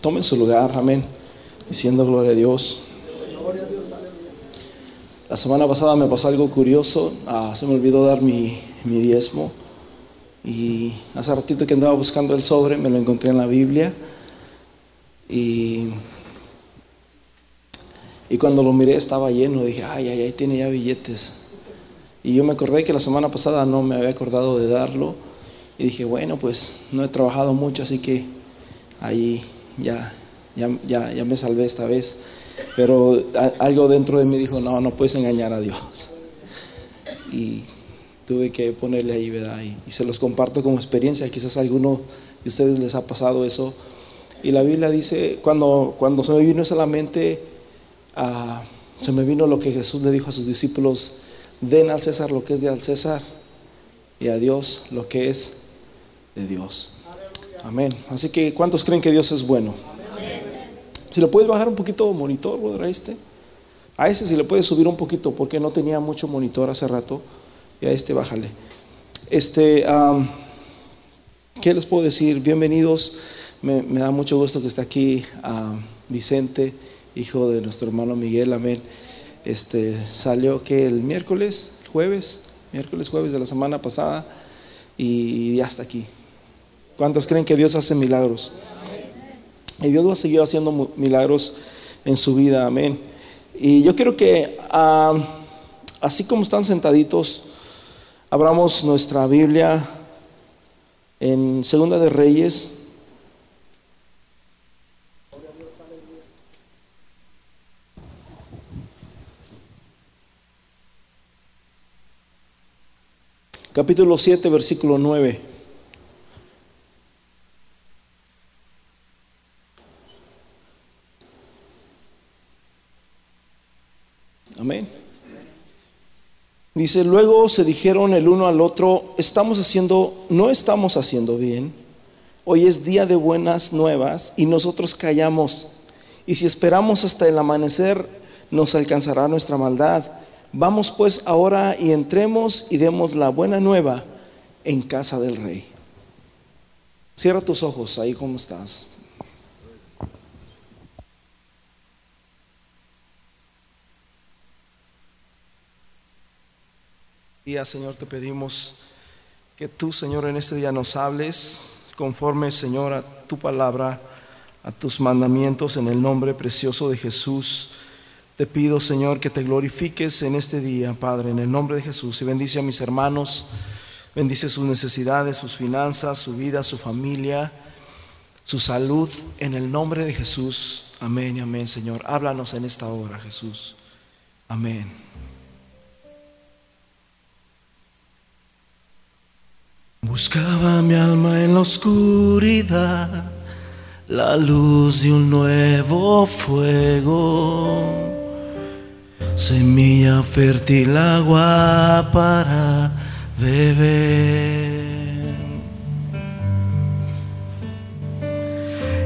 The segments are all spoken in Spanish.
Tomen su lugar, amén. Diciendo gloria a Dios. La semana pasada me pasó algo curioso. Ah, se me olvidó dar mi, mi diezmo. Y hace ratito que andaba buscando el sobre, me lo encontré en la Biblia. Y, y cuando lo miré estaba lleno. Dije, ay, ay, ay, tiene ya billetes. Y yo me acordé que la semana pasada no me había acordado de darlo. Y dije, bueno, pues no he trabajado mucho, así que ahí ya, ya, ya, me salvé esta vez. Pero algo dentro de mí dijo, no, no puedes engañar a Dios. Y tuve que ponerle ahí, ¿verdad? Y, se los comparto como experiencia, quizás a alguno de ustedes les ha pasado eso. Y la Biblia dice, cuando, cuando se me vino eso a ah, se me vino lo que Jesús le dijo a sus discípulos, den al César lo que es de al César y a Dios lo que es de Dios. Amén. Así que, ¿cuántos creen que Dios es bueno? Si lo puedes bajar un poquito monitor, brother, a este. A ese si le puedes subir un poquito, porque no tenía mucho monitor hace rato. Y a este bájale. Este, ¿qué les puedo decir? Bienvenidos. Me, da mucho gusto que esté aquí Vicente, hijo de nuestro hermano Miguel. Amén. Este, salió que el miércoles, jueves, miércoles, jueves de la semana pasada y ya está aquí. ¿Cuántos creen que Dios hace milagros? Y Dios va a seguir haciendo milagros en su vida, amén. Y yo quiero que, así como están sentaditos, abramos nuestra Biblia en Segunda de Reyes. Capítulo 7, versículo 9. Amén. Dice, luego se dijeron el uno al otro, estamos haciendo, no estamos haciendo bien. Hoy es día de buenas nuevas y nosotros callamos. Y si esperamos hasta el amanecer, nos alcanzará nuestra maldad. Vamos pues ahora y entremos y demos la buena nueva en casa del rey. Cierra tus ojos ahí como estás. Día, Señor, te pedimos que tú, Señor, en este día nos hables conforme, Señor, a tu palabra, a tus mandamientos, en el nombre precioso de Jesús. Te pido, Señor, que te glorifiques en este día, Padre, en el nombre de Jesús. Y bendice a mis hermanos, bendice sus necesidades, sus finanzas, su vida, su familia, su salud, en el nombre de Jesús. Amén y amén, Señor. Háblanos en esta hora, Jesús. Amén. Buscaba mi alma en la oscuridad, la luz de un nuevo fuego, semilla fértil, agua para beber.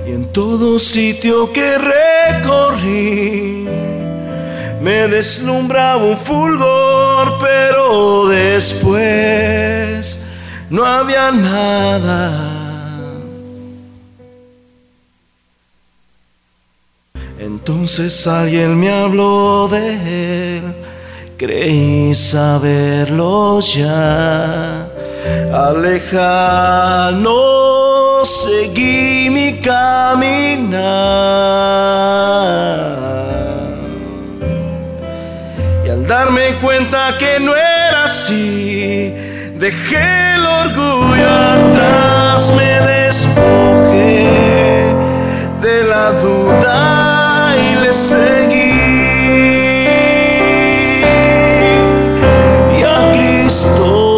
Y en todo sitio que recorrí, me deslumbraba un fulgor, pero después no había nada. Entonces alguien me habló de él, creí saberlo ya. Alejano seguí mi caminar. Y al darme cuenta que no era así, Dejé el orgullo atrás, me despojé de la duda y le seguí. Y a Cristo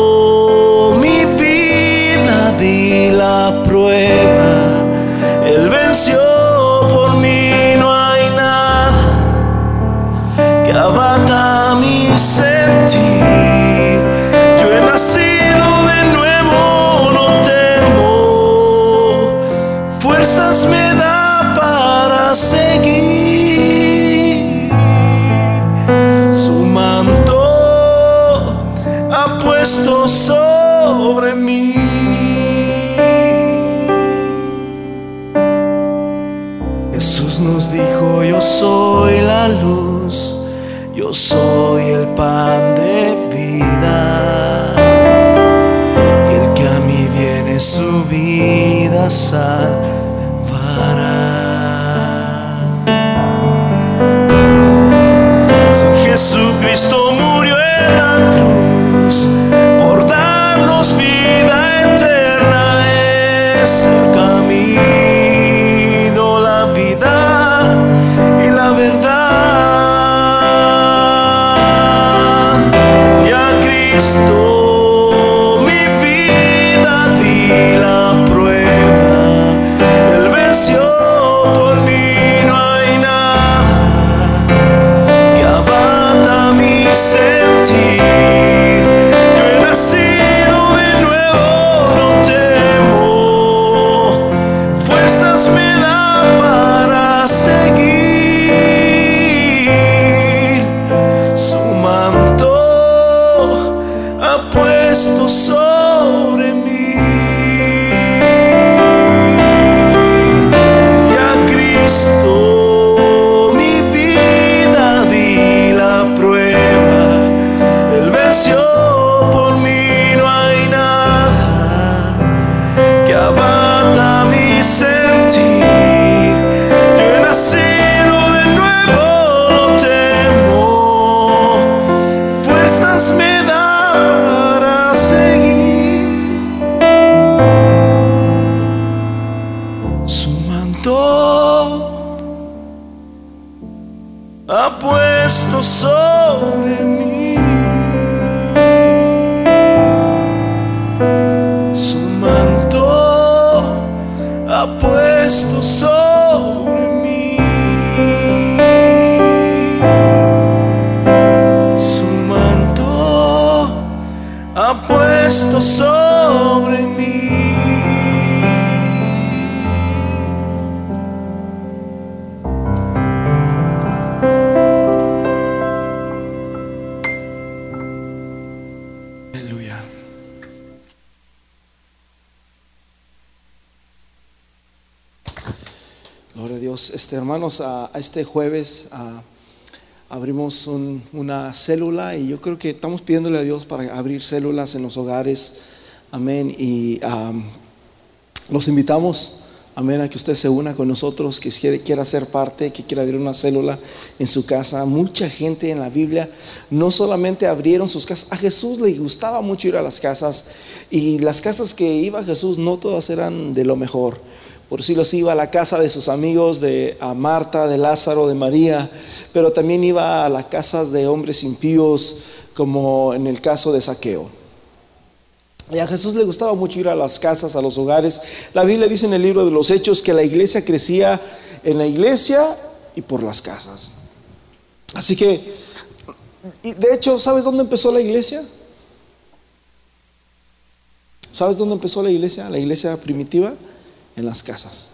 soy el pan de vida. Y el que a mí viene su vida salvará. Puesto sobre mí. Su manto ha puesto sobre mí. Su manto ha puesto sobre Hermanos, a, este jueves abrimos un- una célula y yo creo que estamos pidiéndole a Dios para abrir células en los hogares. Amén. Y los invitamos, amén, a que usted se una con nosotros, que quiera ser parte, que quiera abrir una célula en su casa. Mucha gente en la Biblia no solamente abrieron sus casas, a Jesús le gustaba mucho ir a las casas y las casas que iba Jesús no todas eran de lo mejor. Por si los iba a la casa de sus amigos, de a Marta, de Lázaro, de María, pero también iba a las casas de hombres impíos, como en el caso de Saqueo. Y a Jesús le gustaba mucho ir a las casas, a los hogares. La Biblia dice en el libro de los Hechos que la iglesia crecía en la iglesia y por las casas. Así que, de hecho, ¿sabes dónde empezó la iglesia? ¿Sabes dónde empezó la iglesia? La iglesia primitiva, en las casas.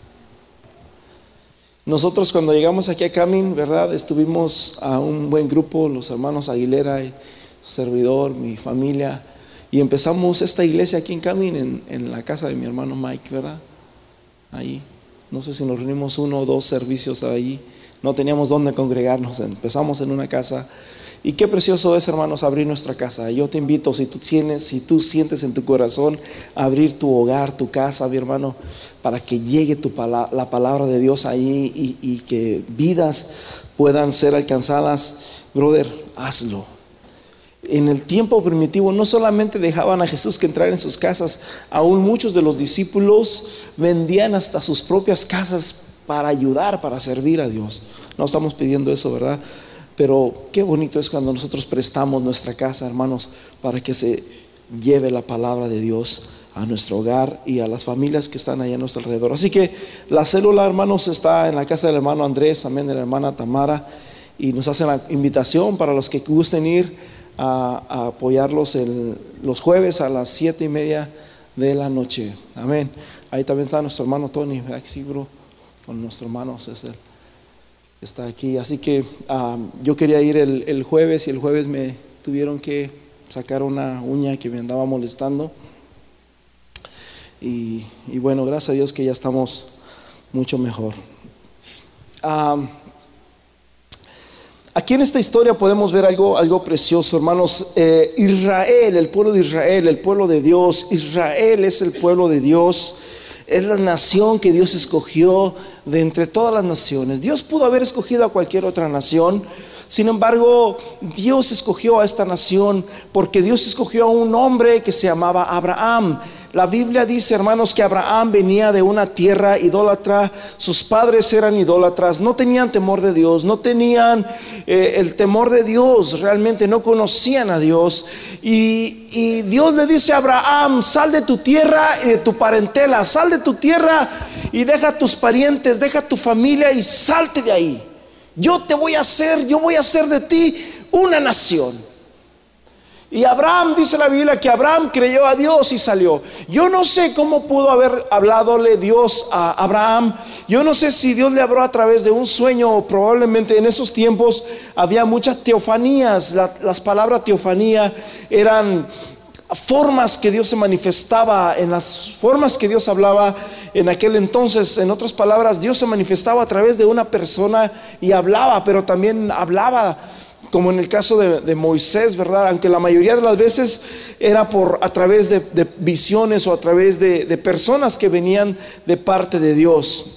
Nosotros cuando llegamos aquí a Camin, ¿verdad? Estuvimos a un buen grupo, los hermanos Aguilera su servidor, mi familia, y empezamos esta iglesia aquí en Camin, en, la casa de mi hermano Mike, ¿verdad? Ahí, no sé si nos reunimos uno o dos servicios ahí, no teníamos dónde congregarnos, empezamos en una casa. Y qué precioso es, hermanos, abrir nuestra casa. Yo te invito, si tú tienes, si tú sientes en tu corazón abrir tu hogar, tu casa, mi hermano, para que llegue tu la palabra de Dios ahí y, y que vidas puedan ser alcanzadas, brother, hazlo. En el tiempo primitivo no solamente dejaban a Jesús que entrara en sus casas, aún muchos de los discípulos vendían hasta sus propias casas para ayudar, para servir a Dios. No estamos pidiendo eso, ¿verdad? Pero qué bonito es cuando nosotros prestamos nuestra casa, hermanos, para que se lleve la palabra de Dios a nuestro hogar y a las familias que están allá a nuestro alrededor. Así que la célula, hermanos, está en la casa del hermano Andrés, amén, de la hermana Tamara, y nos hacen la invitación para los que gusten ir a, apoyarlos los jueves a las siete y media de la noche. Amén. Ahí también está nuestro hermano Tony, ¿verdad sí, bro? Con nuestro hermano César está aquí. Así que yo quería ir el, el jueves y el jueves me tuvieron que sacar una uña que me andaba molestando. Y, y bueno, gracias a Dios que ya estamos mucho mejor. Aquí en esta historia podemos ver algo, algo precioso, hermanos. Eh, Israel, el pueblo de Israel, el pueblo de Dios. Israel es el pueblo de Dios. Es la nación que Dios escogió de entre todas las naciones. Dios pudo haber escogido a cualquier otra nación. Sin embargo, Dios escogió a esta nación porque Dios escogió a un hombre que se llamaba Abraham. La Biblia dice, hermanos, que Abraham venía de una tierra idólatra, sus padres eran idólatras, no tenían temor de Dios, no tenían eh, el temor de Dios, realmente no conocían a Dios. Y, Dios le dice a Abraham, sal de tu tierra y de tu parentela, sal de tu tierra y deja a tus parientes, deja a tu familia y salte de ahí. Yo te voy a hacer, yo voy a hacer de ti una nación. Y Abraham, dice la Biblia, que Abraham creyó a Dios y salió. Yo no sé cómo pudo haber habladole Dios a Abraham. Yo no sé si Dios le habló a través de un sueño probablemente en esos tiempos había muchas teofanías. las palabras teofanía eran formas que Dios se manifestaba, en las formas que Dios hablaba en aquel entonces. En otras palabras, Dios se manifestaba a través de una persona y hablaba, pero también hablaba como en el caso de, Moisés, ¿verdad? Aunque la mayoría de las veces era por a través de, visiones o a través de, personas que venían de parte de Dios.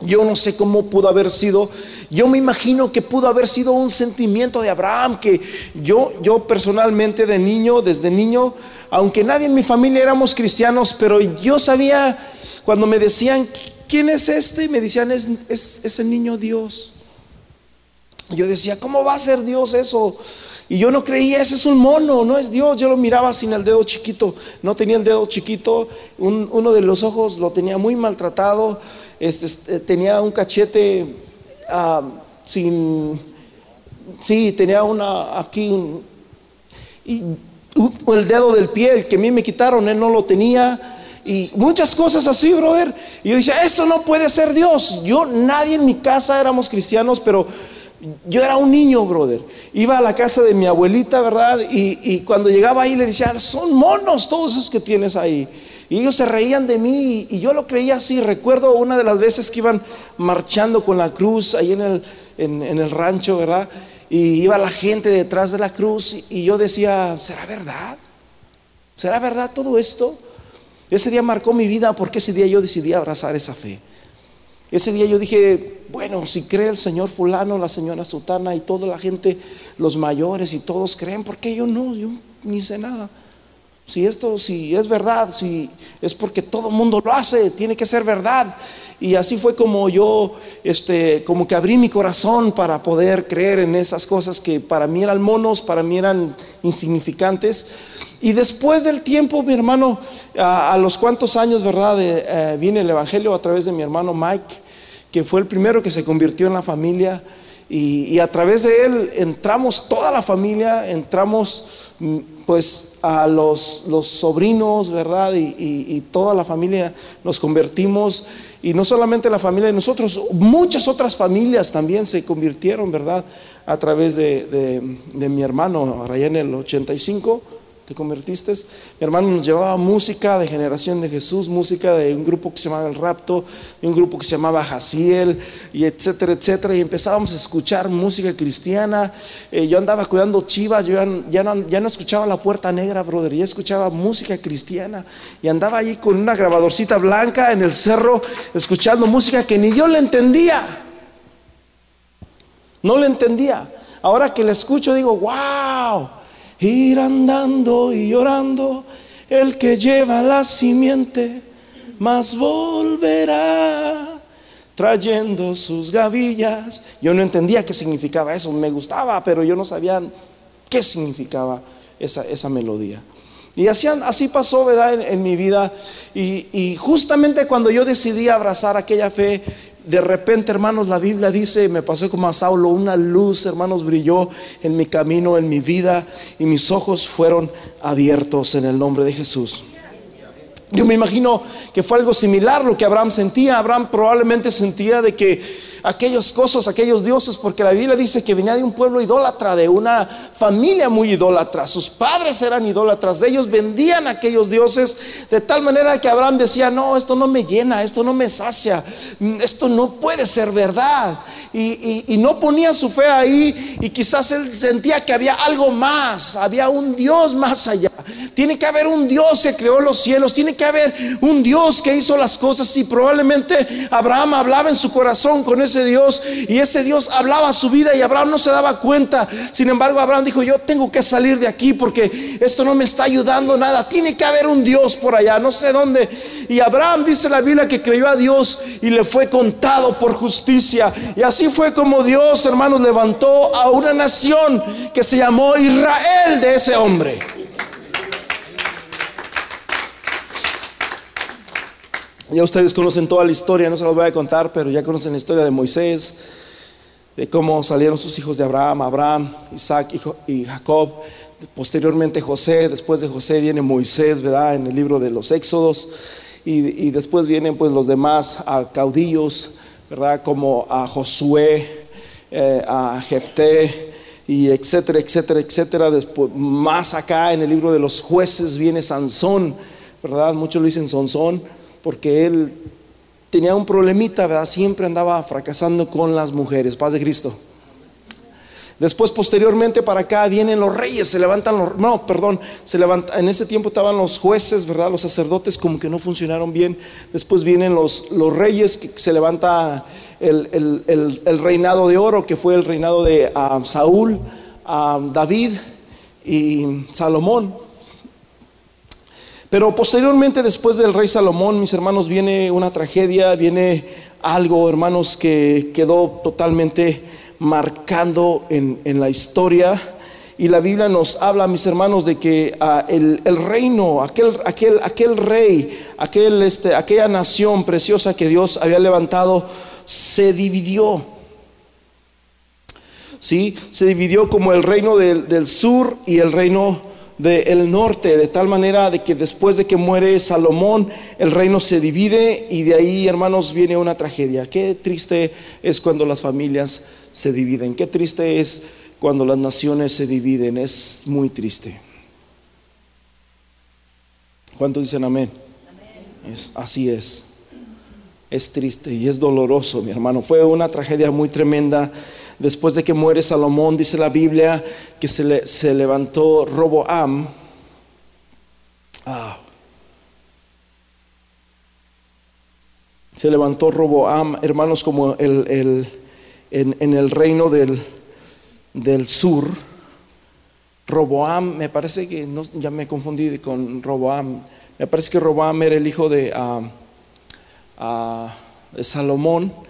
Yo no sé cómo pudo haber sido, yo me imagino que pudo haber sido un sentimiento de Abraham, que yo, yo personalmente de niño, desde niño, aunque nadie en mi familia éramos cristianos, pero yo sabía cuando me decían, ¿quién es este? me decían, es, es, es el niño Dios. Yo decía, ¿cómo va a ser Dios eso? Y yo no creía, ese es un mono, no es Dios. Yo lo miraba sin el dedo chiquito, no tenía el dedo chiquito, uno de los ojos lo tenía muy maltratado, este, este tenía un cachete ah, sin, sí, tenía una aquí, y el dedo del pie, el que a mí me quitaron, él no lo tenía. Y muchas cosas así, brother. Y yo decía, eso no puede ser Dios. Yo, nadie en mi casa éramos cristianos, pero yo era un niño, brother. Iba a la casa de mi abuelita, ¿verdad? Y, cuando llegaba ahí le decía, son monos todos esos que tienes ahí. Y ellos se reían de mí y, yo lo creía así. Recuerdo una de las veces que iban marchando con la cruz ahí en el, en, el rancho, ¿verdad? Y iba la gente detrás de la cruz y yo decía, ¿será verdad? ¿Será verdad todo esto? Ese día marcó mi vida porque ese día yo decidí abrazar esa fe. Ese día yo dije, bueno, si cree el señor fulano, la señora sutana y toda la gente, los mayores y todos creen, ¿por qué yo no? Yo ni sé nada. Si esto, si es verdad, si es porque todo el mundo lo hace, tiene que ser verdad. Y así fue como yo, este, como que abrí mi corazón para poder creer en esas cosas que para mí eran monos, para mí eran insignificantes. Y después del tiempo, mi hermano, a, los cuantos años, ¿verdad? Eh, viene el Evangelio a través de mi hermano Mike, que fue el primero que se convirtió en la familia. Y, a través de él entramos toda la familia, entramos mm, pues a los, los sobrinos, ¿verdad? Y, toda la familia nos convertimos. Y no solamente la familia de nosotros, muchas otras familias también se convirtieron, ¿verdad? A través de, de, mi hermano, allá en el 85 te convertiste. Mi hermano nos llevaba música de Generación de Jesús, música de un grupo que se llamaba El Rapto, de un grupo que se llamaba Jaciel, y etcétera, etcétera. Y empezábamos a escuchar música cristiana. Eh, yo andaba cuidando chivas, yo ya, no, escuchaba la puerta negra, brother, ya escuchaba música cristiana. Y andaba ahí con una grabadorcita blanca en el cerro, escuchando música que ni yo le entendía. No le entendía. Ahora que la escucho digo, wow ir andando y llorando, el que lleva la simiente, más volverá trayendo sus gavillas. Yo no entendía qué significaba eso, me gustaba, pero yo no sabía qué significaba esa, esa melodía. Y así, así pasó, ¿verdad?, en, mi vida. Y, justamente cuando yo decidí abrazar aquella fe, de repente, hermanos, la Biblia dice, me pasó como a Saulo, una luz, hermanos, brilló en mi camino, en mi vida, y mis ojos fueron abiertos en el nombre de Jesús. Yo me imagino que fue algo similar lo que Abraham sentía. Abraham probablemente sentía de que aquellos cosas, aquellos dioses, porque la Biblia dice que venía de un pueblo idólatra, de una familia muy idólatra. Sus padres eran idólatras, ellos vendían aquellos dioses de tal manera que Abraham decía, no, esto no me llena, esto no me sacia, esto no puede ser verdad. Y, y no ponía su fe ahí y quizás él sentía que había algo más, había un Dios más allá. Tiene que haber un Dios que creó los cielos, tiene que haber un Dios que hizo las cosas y probablemente Abraham hablaba en su corazón con ese Dios y ese Dios hablaba su vida y Abraham no se daba cuenta. Sin embargo, Abraham dijo, yo tengo que salir de aquí porque esto no me está ayudando nada. Tiene que haber un Dios por allá, no sé dónde. Y Abraham dice la Biblia que creyó a Dios y le fue contado por justicia. Y así fue como Dios, hermanos, levantó a una nación que se llamó Israel de ese hombre. Ya ustedes conocen toda la historia, no se los voy a contar, pero ya conocen la historia de Moisés, de cómo salieron sus hijos de Abraham, Abraham, Isaac y Jacob, posteriormente José, después de José viene Moisés, ¿verdad? En el libro de los Éxodos, y, después vienen pues los demás caudillos, ¿verdad? Como a Josué, eh, a Jefté, y etcétera, etcétera, etcétera. Después, más acá en el libro de los jueces viene Sansón, ¿verdad? Muchos lo dicen Sansón porque él tenía un problemita, ¿verdad? Siempre andaba fracasando con las mujeres. Paz de Cristo. Después, posteriormente, para acá vienen los reyes, se levantan los, no, perdón, se levanta, en ese tiempo estaban los jueces, ¿verdad? Los sacerdotes como que no funcionaron bien. Después vienen los, los reyes, que se levanta el, reinado de oro, que fue el reinado de ah, Saúl, ah, David y Salomón. Pero posteriormente, después del rey Salomón, mis hermanos, viene una tragedia, viene algo, hermanos, que quedó totalmente marcando en, la historia. Y la Biblia nos habla, mis hermanos, de que ah, el, reino, aquel, aquel, aquel rey, aquel, este, aquella nación preciosa que Dios había levantado, se dividió. ¿Sí? Se dividió como el reino del, del sur y el reino del norte, de tal manera de que después de que muere Salomón, el reino se divide y de ahí, hermanos, viene una tragedia. Qué triste es cuando las familias se dividen, qué triste es cuando las naciones se dividen, es muy triste. ¿Cuántos dicen amén? Es, así es. Es triste y es doloroso, mi hermano. Fue una tragedia muy tremenda después de que muere Salomón, dice la Biblia que se, levantó Roboam. Ah. Se levantó Roboam, hermanos, como el, en, el reino del, del sur. Roboam, me parece que no, ya me confundí con Roboam. Me parece que Roboam era el hijo de, ah, de Salomón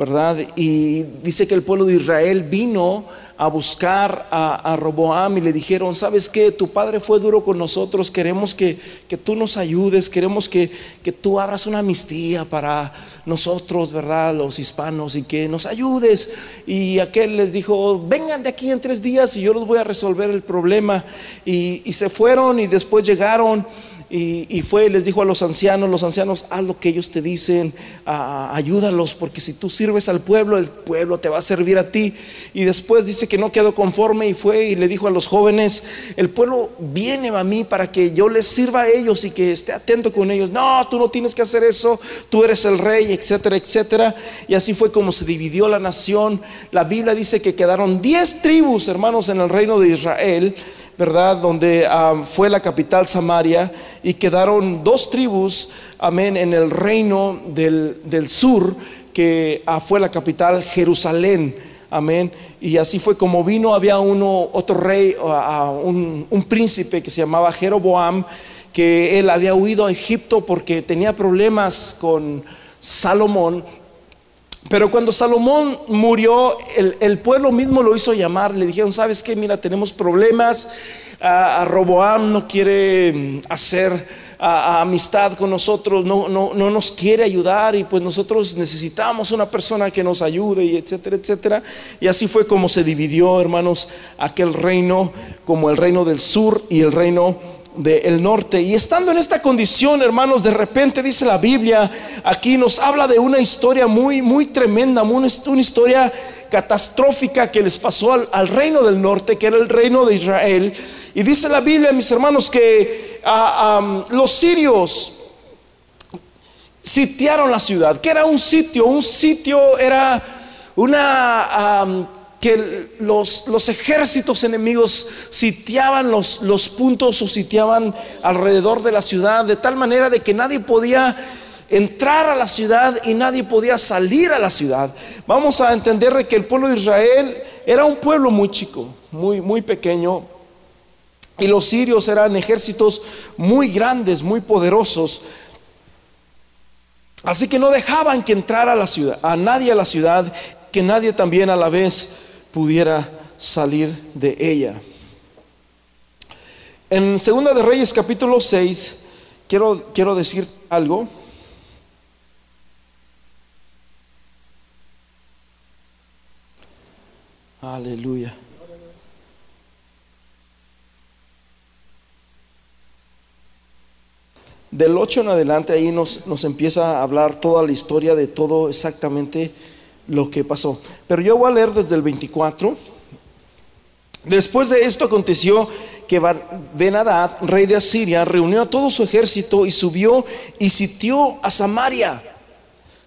¿verdad? Y dice que el pueblo de Israel vino a buscar a, Roboam y le dijeron, ¿sabes qué? Tu padre fue duro con nosotros, queremos que, tú nos ayudes, queremos que, que, tú abras una amnistía para nosotros, ¿verdad? Los hispanos y que nos ayudes. Y aquel les dijo, vengan de aquí en tres días y yo los voy a resolver el problema. Y, y se fueron y después llegaron. Y, fue, les dijo a los ancianos, los ancianos, haz lo que ellos te dicen, ayúdalos, porque si tú sirves al pueblo, el pueblo te va a servir a ti. Y después dice que no quedó conforme y fue y le dijo a los jóvenes, el pueblo viene a mí para que yo les sirva a ellos y que esté atento con ellos. No, tú no tienes que hacer eso, tú eres el rey, etcétera, etcétera. Y así fue como se dividió la nación. La Biblia dice que quedaron diez tribus, hermanos, en el reino de Israel ¿verdad? Donde fue la capital Samaria y quedaron dos tribus, amén, en el reino del, sur, que ah, fue la capital Jerusalén. Amén. Y así fue como vino, había uno, otro rey, un, un príncipe que se llamaba Jeroboam, que él había huido a Egipto porque tenía problemas con Salomón pero cuando Salomón murió, el, pueblo mismo lo hizo llamar. Le dijeron, ¿sabes qué? Mira, tenemos problemas. A, Roboam no quiere mm, hacer amistad con nosotros, no, no, no, nos quiere ayudar y pues nosotros necesitamos una persona que nos ayude y etcétera, etcétera. Y así fue como se dividió, hermanos, aquel reino como el reino del sur y el reino del norte. Y estando en esta condición, hermanos, de repente dice la Biblia, aquí nos habla de una historia muy, muy tremenda, una, historia catastrófica que les pasó al, reino del norte, que era el reino de Israel. Y dice la Biblia, mis hermanos, que ah, los sirios sitiaron la ciudad, que era un sitio, un sitio era una que los, los, ejércitos enemigos sitiaban los, los puntos o sitiaban alrededor de la ciudad de tal manera de que nadie podía entrar a la ciudad y nadie podía salir a la ciudad. Vamos a entender que el pueblo de Israel era un pueblo muy chico, muy, muy pequeño, y los sirios eran ejércitos muy grandes, muy poderosos. Así que no dejaban que entrara a la ciudad, a nadie a la ciudad, que nadie también a la vez pudiera salir de ella. En Segunda de Reyes capítulo 6 quiero, quiero decir algo. Aleluya. Del 8 en adelante ahí nos, nos empieza a hablar toda la historia de todo exactamente lo que pasó. Pero yo voy a leer desde el 24. Después de esto aconteció que Benadad, rey de Asiria, reunió a todo su ejército y subió y sitió a Samaria.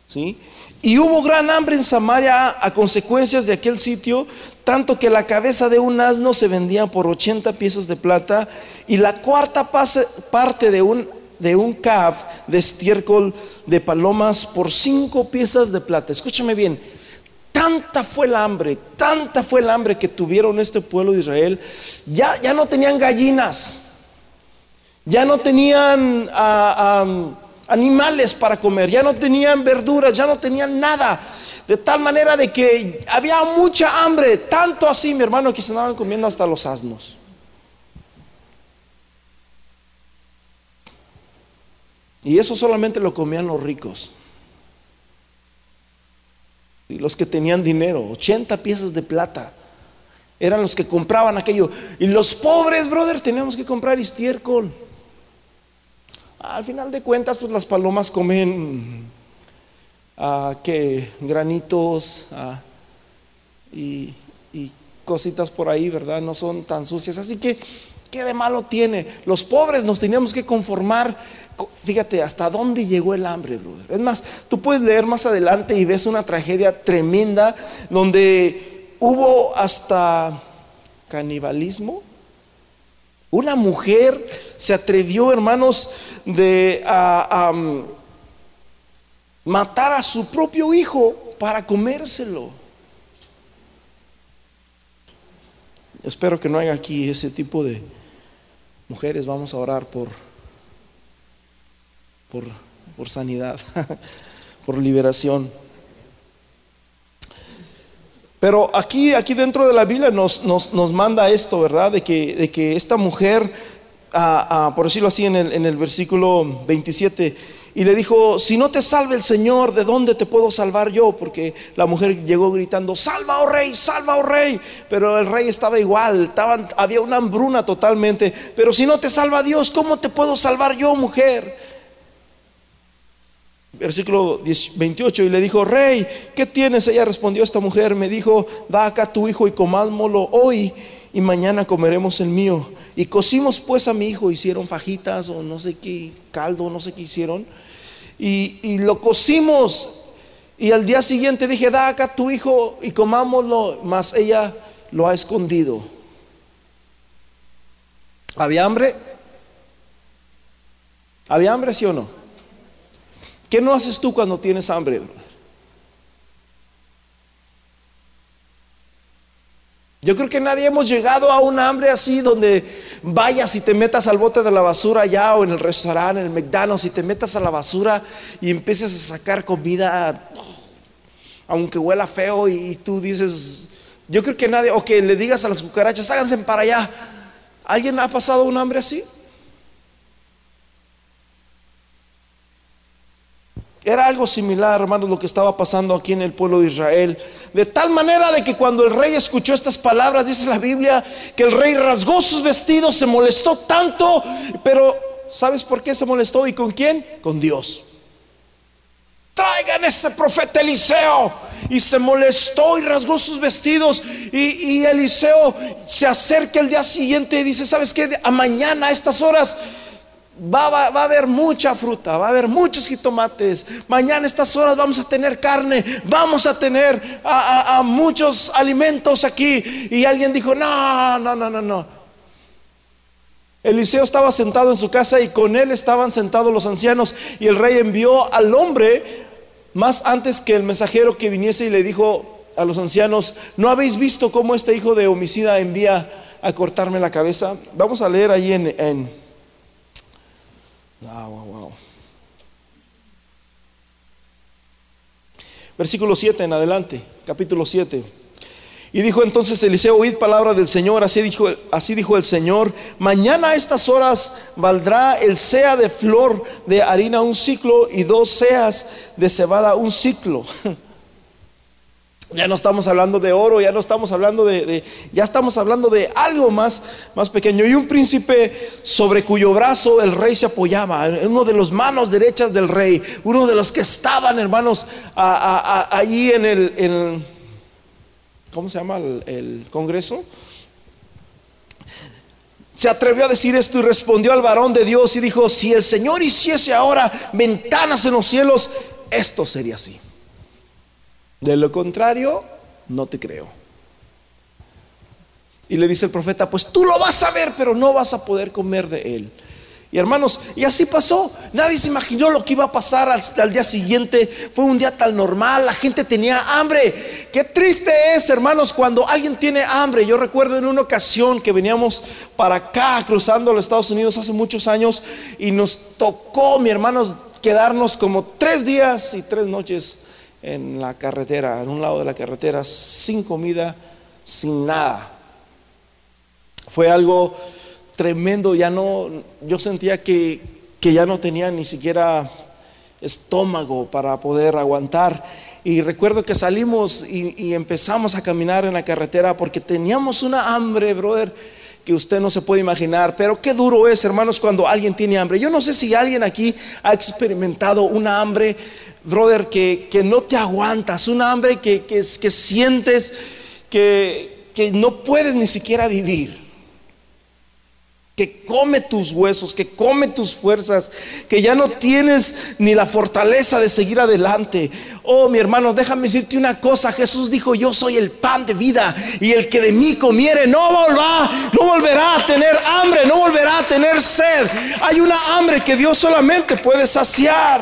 ¿sí? Y hubo gran hambre en Samaria a consecuencias de aquel sitio, tanto que la cabeza de un asno se vendía por 80 piezas de plata y la cuarta parte de un, de un caf de estiércol de palomas por cinco piezas de plata. Escúchame bien, Tanta fue el hambre, tanta fue el hambre que tuvieron este pueblo de Israel. Ya, ya no tenían gallinas, ya no tenían ah, animales para comer, ya no tenían verduras, ya no tenían nada. De tal manera de que había mucha hambre, tanto así, mi hermano, que se andaban comiendo hasta los asnos. Y eso solamente lo comían los ricos. Y los que tenían dinero, 80 piezas de plata, eran los que compraban aquello. Y los pobres, brother, teníamos que comprar estiércol. Al final de cuentas, pues las palomas comen ah, granitos ah, y, y cositas por ahí, ¿verdad? No son tan sucias. Así que, ¿qué de malo tiene? Los pobres nos teníamos que conformar Fíjate hasta dónde llegó el hambre, brother. Es más, tú puedes leer más adelante y ves una tragedia tremenda donde hubo hasta canibalismo. Una mujer se atrevió, hermanos, de a, matar a su propio hijo para comérselo. Espero que no haya aquí ese tipo de mujeres. Vamos a orar por por, sanidad, por liberación. Pero aquí, aquí dentro de la Biblia nos, nos, nos manda esto, ¿verdad? De que, de que esta mujer, ah, ah, por decirlo así en el, en el versículo 27, y le dijo, si no te salve el Señor, ¿de dónde te puedo salvar yo? Porque la mujer llegó gritando, salva, oh rey, salva, oh rey. Pero el rey estaba igual, estaban, había una hambruna totalmente. Pero si no te salva Dios, ¿cómo te puedo salvar yo, mujer? versículo 28, y le dijo, rey, ¿qué tienes? Ella respondió, esta mujer me dijo, da acá tu hijo y comámoslo hoy y mañana comeremos el mío. Y cocimos pues a mi hijo, hicieron fajitas o no sé qué, caldo, no sé qué hicieron. Y, lo cocimos. Y al día siguiente dije, da acá tu hijo y comámoslo, mas ella lo ha escondido. ¿Había hambre? ¿Había hambre, sí o no? ¿Qué no haces tú cuando tienes hambre, Yo creo que nadie hemos llegado a un hambre así donde vayas y te metas al bote de la basura allá o en el restaurante, en el McDonald's y te metas a la basura y empieces a sacar comida, aunque huela feo y, tú dices, yo creo que nadie, o que le digas a las cucarachas, háganse para allá. ¿Alguien ha pasado un hambre así? Era algo similar, hermanos, lo que estaba pasando aquí en el pueblo de Israel. De tal manera de que cuando el rey escuchó estas palabras, dice la Biblia, que el rey rasgó sus vestidos, se molestó tanto, pero ¿sabes por qué se molestó y con quién? Con Dios. Traigan ese profeta Eliseo. Y se molestó y rasgó sus vestidos. Y, Eliseo se acerca el día siguiente y dice, ¿sabes qué? A mañana a estas horas Va, a haber mucha fruta, va a haber muchos jitomates. Mañana a estas horas vamos a tener carne, vamos a tener a, muchos alimentos aquí. Y alguien dijo, no, no, no, no, no. Eliseo estaba sentado en su casa y con él estaban sentados los ancianos. Y el rey envió al hombre más antes que el mensajero que viniese y le dijo a los ancianos, ¿no habéis visto cómo este hijo de homicida envía a cortarme la cabeza? Vamos a leer ahí en Versículo 7 en adelante, capítulo 7. Y dijo entonces Eliseo, oíd palabra del Señor, así dijo, así dijo el Señor, mañana a estas horas valdrá el sea de flor de harina un ciclo y dos seas de cebada un ciclo. Ya no estamos hablando de oro, ya no estamos hablando de, ya estamos hablando de algo más, más pequeño. Y un príncipe sobre cuyo brazo el rey se apoyaba, uno de los manos derechas del rey, uno de los que estaban, hermanos, allí en el, ¿cómo se llama? El Congreso. Se atrevió a decir esto y respondió al varón de Dios y dijo, si el Señor hiciese ahora ventanas en los cielos, esto sería así. De lo contrario, no te creo. Y le dice el profeta, pues tú lo vas a ver, pero no vas a poder comer de él. Y hermanos, y así pasó. Nadie se imaginó lo que iba a pasar al, día siguiente. Fue un día tan normal, la gente tenía hambre. Qué triste es, hermanos, cuando alguien tiene hambre. Yo recuerdo en una ocasión que veníamos para acá, cruzando los Estados Unidos hace muchos años, y nos tocó, mi hermanos, quedarnos como tres días y tres noches en la carretera, en un lado de la carretera, sin comida, sin nada. Fue algo tremendo, ya no, yo sentía que, ya no tenía ni siquiera estómago para poder aguantar. Y recuerdo que salimos y, y, empezamos a caminar en la carretera porque teníamos una hambre, brother, que usted no se puede imaginar. Pero qué duro es, hermanos, cuando alguien tiene hambre. Yo no sé si alguien aquí ha experimentado una hambre brother, que, no te aguantas, un hambre que, que, que sientes que, que no puedes ni siquiera vivir que come tus huesos, que come tus fuerzas, que ya no tienes ni la fortaleza de seguir adelante. Oh, mi hermano, déjame decirte una cosa. Jesús dijo, yo soy el pan de vida y el que de mí comiere no volverá, no volverá a tener hambre, no volverá a tener sed. Hay una hambre que Dios solamente puede saciar.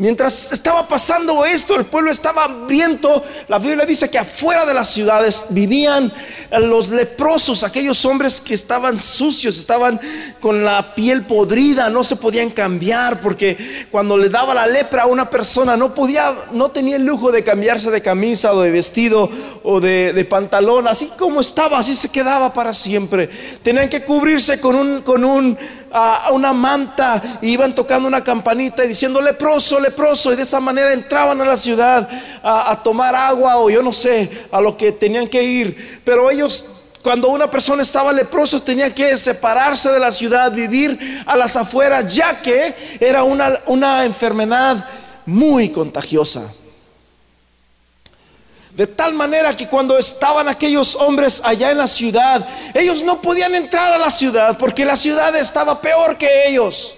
Mientras estaba pasando esto, el pueblo estaba hambriento. La Biblia dice que afuera de las ciudades vivían los leprosos, aquellos hombres que estaban sucios, estaban con la piel podrida, no se podían cambiar porque cuando le daba la lepra a una persona no podía, no tenía el lujo de cambiarse de camisa o de vestido o de, pantalón, así como estaba, así se quedaba para siempre. Tenían que cubrirse con un, con un, una manta y iban tocando una campanita y diciendo leproso, leproso y de esa manera entraban a la ciudad a, tomar agua o yo no sé, a lo que tenían que ir. Pero ellos cuando una persona estaba leproso tenía que separarse de la ciudad, vivir a las afueras, ya que era una, una enfermedad muy contagiosa. De tal manera que cuando estaban aquellos hombres allá en la ciudad, ellos no podían entrar a la ciudad porque la ciudad estaba peor que ellos.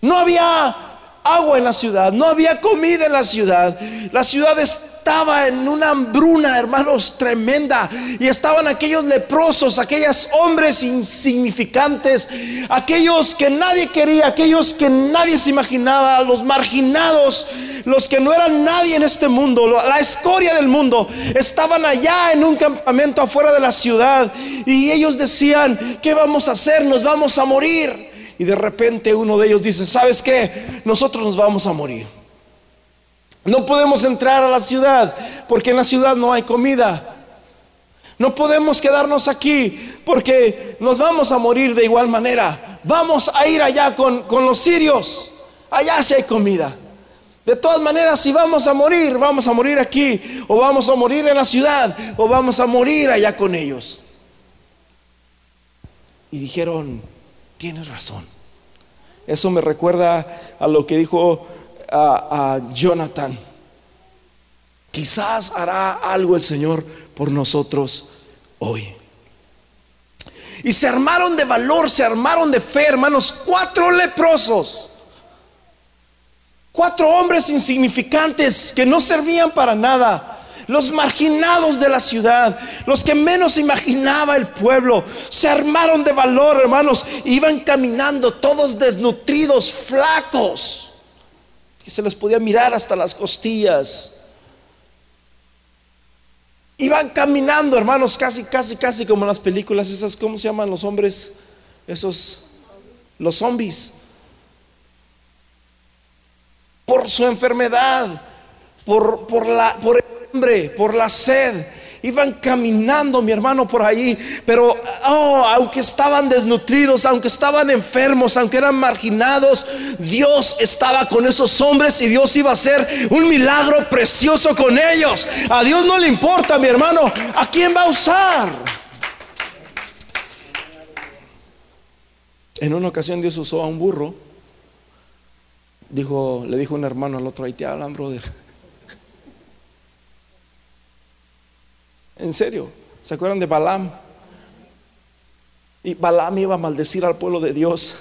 No había agua en la ciudad, no había comida en la ciudad. La ciudad estaba en una hambruna, hermanos, tremenda. Y estaban aquellos leprosos, aquellos hombres insignificantes, aquellos que nadie quería, aquellos que nadie se imaginaba, los marginados, los que no eran nadie en este mundo, la escoria del mundo. Estaban allá en un campamento afuera de la ciudad y ellos decían, ¿qué vamos a hacer? Nos vamos a morir. Y de repente uno de ellos dice, ¿sabes qué? Nosotros nos vamos a morir. No podemos entrar a la ciudad porque en la ciudad no hay comida. No podemos quedarnos aquí porque nos vamos a morir de igual manera. Vamos a ir allá con, con los sirios. Allá sí hay comida. De todas maneras, si vamos a morir, vamos a morir aquí, o vamos a morir en la ciudad, o vamos a morir allá con ellos. Y dijeron, tienes razón. Eso me recuerda a lo que dijo a, Jonathan. Quizás hará algo el Señor por nosotros hoy. Y se armaron de valor, se armaron de fe, hermanos, cuatro leprosos Cuatro hombres insignificantes que no servían para nada. Los marginados de la ciudad, los que menos imaginaba el pueblo, se armaron de valor, hermanos. Iban caminando todos desnutridos, flacos. Y se les podía mirar hasta las costillas. Iban caminando, hermanos, casi, casi, casi como en las películas esas, ¿cómo se llaman los hombres? Esos, los zombies por su enfermedad, por, por, la, por el hambre, por la sed. Iban caminando, mi hermano, por ahí, pero oh, aunque estaban desnutridos, aunque estaban enfermos, aunque eran marginados, Dios estaba con esos hombres y Dios iba a hacer un milagro precioso con ellos. A Dios no le importa, mi hermano, a quién va a usar. En una ocasión Dios usó a un burro dijo, le dijo un hermano al otro, ahí te hablan, brother. En serio, ¿se acuerdan de Balaam? Y Balaam iba a maldecir al pueblo de Dios.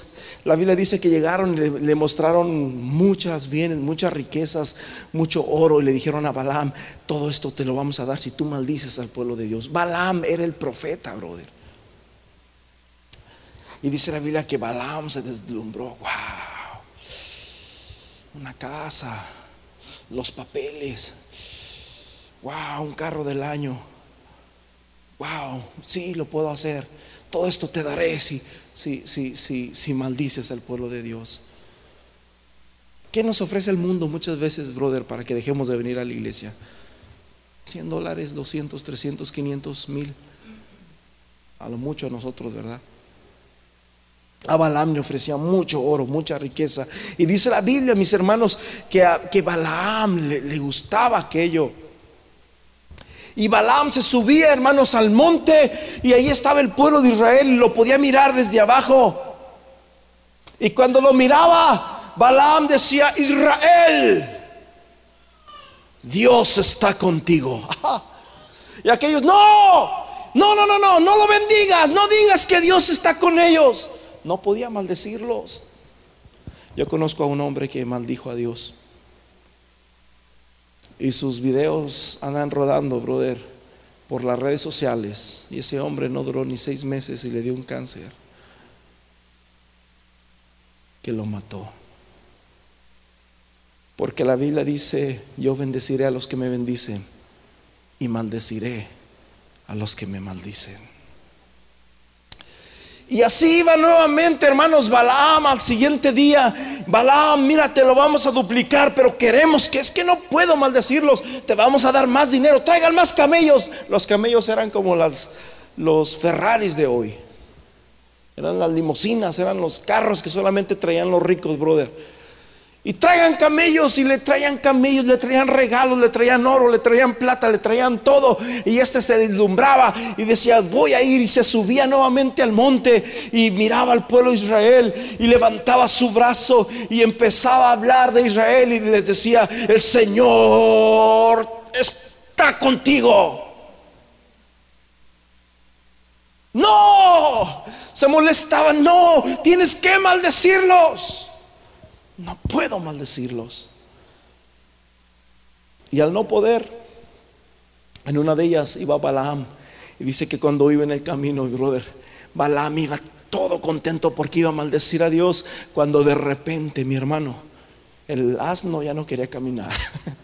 La Biblia dice que llegaron y le, mostraron muchas bienes, muchas riquezas, mucho oro y le dijeron a Balaam, todo esto te lo vamos a dar si tú maldices al pueblo de Dios. Balaam era el profeta, brother. Y dice la Biblia que Balaam se deslumbró, wow una casa, los papeles, wow, un carro del año, wow, sí, lo puedo hacer, todo esto te daré si, si, si, si, maldices al pueblo de Dios. ¿Qué nos ofrece el mundo muchas veces, brother, para que dejemos de venir a la iglesia? 100 dólares, 200, 300, 500, mil. A lo mucho a nosotros, ¿verdad? A Balaam le ofrecía mucho oro, mucha riqueza. Y dice la Biblia, mis hermanos, que a que Balaam le, le gustaba aquello. Y Balaam se subía, hermanos, al monte y ahí estaba el pueblo de Israel y lo podía mirar desde abajo. Y cuando lo miraba, Balaam decía, Israel, Dios está contigo. Y aquellos, no, no, no, no, no, no lo bendigas, no digas que Dios está con ellos no podía maldecirlos. Yo conozco a un hombre que maldijo a Dios. Y sus videos andan rodando, brother, por las redes sociales. Y ese hombre no duró ni seis meses y le dio un cáncer que lo mató. Porque la Biblia dice, yo bendeciré a los que me bendicen y maldeciré a los que me maldicen. Y así iba nuevamente, hermanos, Balaam al siguiente día. Balaam, mira, te lo vamos a duplicar, pero queremos que es que no puedo maldecirlos. Te vamos a dar más dinero, traigan más camellos. Los camellos eran como las, los Ferraris de hoy. Eran las limusinas, eran los carros que solamente traían los ricos, brother. Y traigan camellos y le traían camellos, le traían regalos, le traían oro, le traían plata, le traían todo. Y este se deslumbraba y decía, voy a ir. Y se subía nuevamente al monte y miraba al pueblo de Israel y levantaba su brazo y empezaba a hablar de Israel y les decía, el Señor está contigo. No, se molestaban, no, tienes que maldecirlos. No puedo maldecirlos. Y al no poder, en una de ellas iba Balaam. Y dice que cuando iba en el camino, brother, Balaam iba todo contento porque iba a maldecir a Dios. Cuando de repente, mi hermano, el asno ya no quería caminar.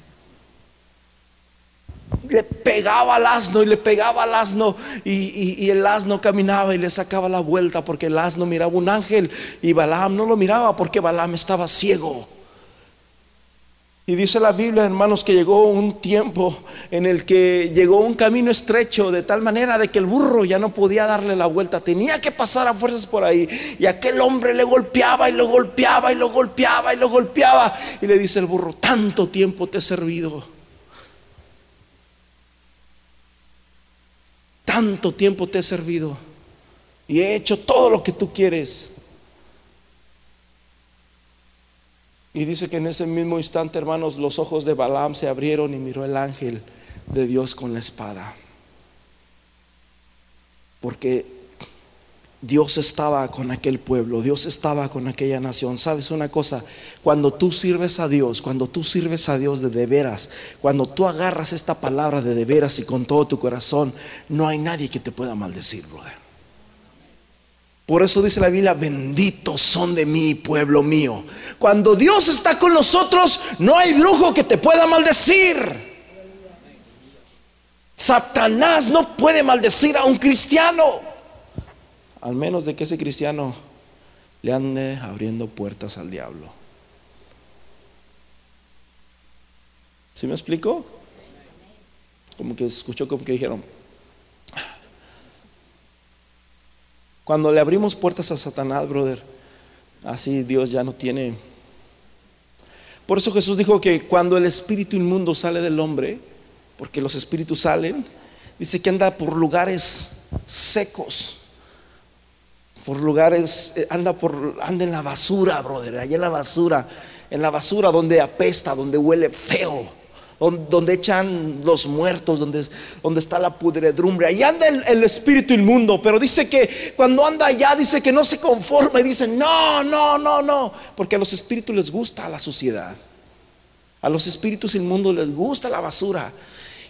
le pegaba al asno y le pegaba al asno y, el asno caminaba y le sacaba la vuelta porque el asno miraba un ángel y Balaam no lo miraba porque Balaam estaba ciego. Y dice la Biblia, hermanos, que llegó un tiempo en el que llegó un camino estrecho de tal manera de que el burro ya no podía darle la vuelta, tenía que pasar a fuerzas por ahí. Y aquel hombre le golpeaba y lo golpeaba y lo golpeaba y lo golpeaba. Y le dice el burro, tanto tiempo te he servido. Tanto tiempo te he servido. Y he hecho todo lo que tú quieres. Y dice que en ese mismo instante, hermanos, los ojos de Balaam se abrieron y miró el ángel de Dios con la espada. Porque Dios estaba con aquel pueblo, Dios estaba con aquella nación. ¿Sabes una cosa? Cuando tú sirves a Dios, cuando tú sirves a Dios de veras, cuando tú agarras esta palabra de de veras y con todo tu corazón, no hay nadie que te pueda maldecir, brother. Por eso dice la Biblia, benditos son de mí, pueblo mío. Cuando Dios está con nosotros, no hay brujo que te pueda maldecir. Satanás no puede maldecir a un cristiano, al menos de que ese cristiano le ande abriendo puertas al diablo. ¿Sí me explico? Como que escuchó como que dijeron, Cuando le abrimos puertas a Satanás, brother, así Dios ya no tiene. Por eso Jesús dijo que cuando el espíritu inmundo sale del hombre, porque los espíritus salen, dice que anda por lugares secos, por lugares, eh, anda por, anda en la basura, brother, allá en la basura, en la basura donde apesta, donde huele feo donde echan los muertos, donde, donde está la pudredumbre. Ahí anda el, espíritu inmundo, pero dice que cuando anda allá, dice que no se conforma y dice, no, no, no, no, porque a los espíritus les gusta la suciedad. A los espíritus inmundos les gusta la basura.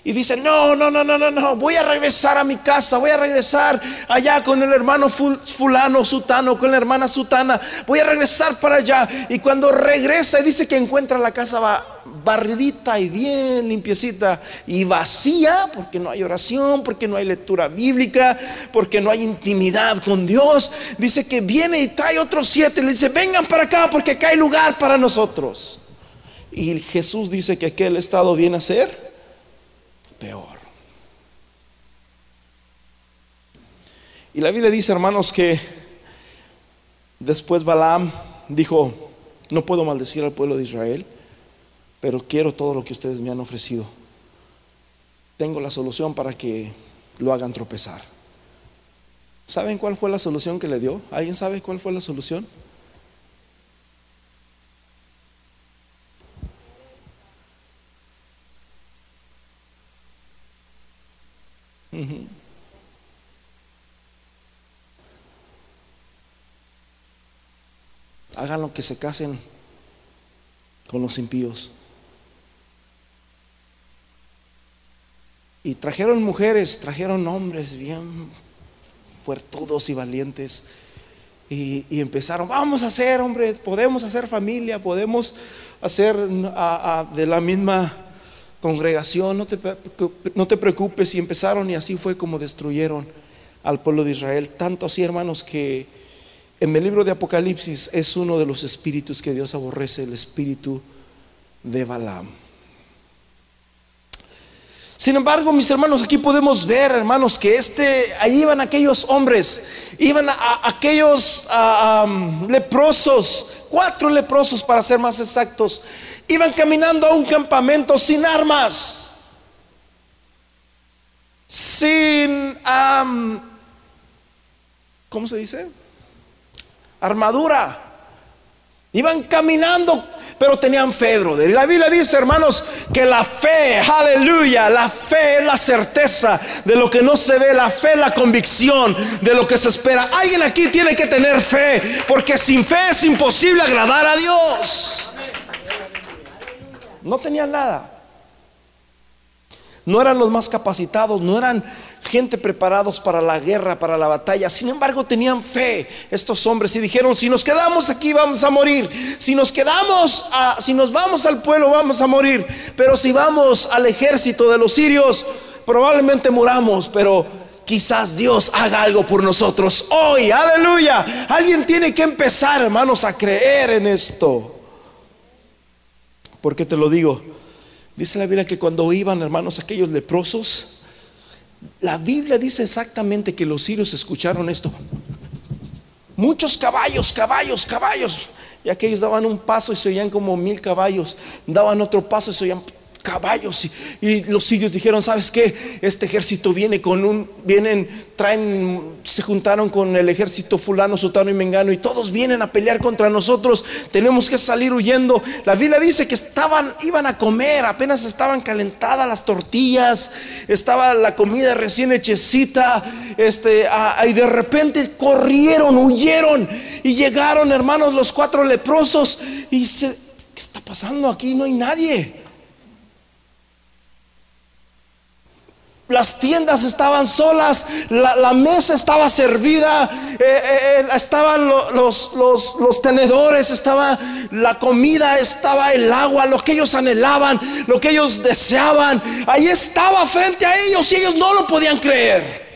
Y dice, no, no, no, no, no, no, voy a regresar a mi casa, voy a regresar allá con el hermano fulano, sutano, con la hermana sutana, voy a regresar para allá. Y cuando regresa, dice que encuentra la casa barridita y bien limpiecita y vacía, porque no hay oración, porque no hay lectura bíblica, porque no hay intimidad con Dios. Dice que viene y trae otros siete, le dice, vengan para acá porque acá hay lugar para nosotros. Y Jesús dice que aquel estado viene a ser peor. Y la Biblia dice, hermanos, que después Balaam dijo, no puedo maldecir al pueblo de Israel, pero quiero todo lo que ustedes me han ofrecido. Tengo la solución para que lo hagan tropezar. ¿Saben cuál fue la solución que le dio? ¿Alguien sabe cuál fue la solución? Hagan lo que se casen con los impíos. Y trajeron mujeres, trajeron hombres bien fuertudos y valientes. Y, empezaron, vamos a hacer, hombre, podemos hacer familia, podemos hacer de la misma congregación, no te, no te preocupes. Y empezaron y así fue como destruyeron al pueblo de Israel. Tanto así, hermanos, que en el libro de Apocalipsis es uno de los espíritus que Dios aborrece, el espíritu de Balaam. Sin embargo, mis hermanos, aquí podemos ver, hermanos, que este, ahí iban aquellos hombres, iban a, aquellos leprosos, cuatro leprosos para ser más exactos, Iban caminando a un campamento sin armas, sin, ¿cómo se dice? Armadura. Iban caminando, pero tenían fe, brother. Y la Biblia dice, hermanos, que la fe, aleluya, la fe es la certeza de lo que no se ve, la fe es la convicción de lo que se espera. Alguien aquí tiene que tener fe, porque sin fe es imposible agradar a Dios. No tenían nada. No eran los más capacitados, no eran gente preparados para la guerra, para la batalla. Sin embargo, tenían fe estos hombres y dijeron, si nos quedamos aquí vamos a morir. Si nos quedamos, si nos vamos al pueblo vamos a morir. Pero si vamos al ejército de los sirios, probablemente muramos, pero quizás Dios haga algo por nosotros hoy. Aleluya. Alguien tiene que empezar, hermanos, a creer en esto. ¿Por qué te lo digo? Dice la Biblia que cuando iban, hermanos, aquellos leprosos, la Biblia dice exactamente que los sirios escucharon esto. Muchos caballos, caballos, caballos. Y aquellos daban un paso y se oían como mil caballos. Daban otro paso y se oían caballos y, los sirios dijeron, ¿sabes qué? Este ejército viene con un, vienen, traen, se juntaron con el ejército fulano, sotano y mengano y todos vienen a pelear contra nosotros, tenemos que salir huyendo. La Biblia dice que estaban, iban a comer, apenas estaban calentadas las tortillas, estaba la comida recién hechecita, este, y de repente corrieron, huyeron y llegaron hermanos los cuatro leprosos y se, ¿qué está pasando aquí? No hay nadie. Las tiendas estaban solas, la, mesa estaba servida, eh, eh, eh, estaban los, tenedores, estaba la comida, estaba el agua, lo que ellos anhelaban, lo que ellos deseaban. Ahí estaba frente a ellos y ellos no lo podían creer.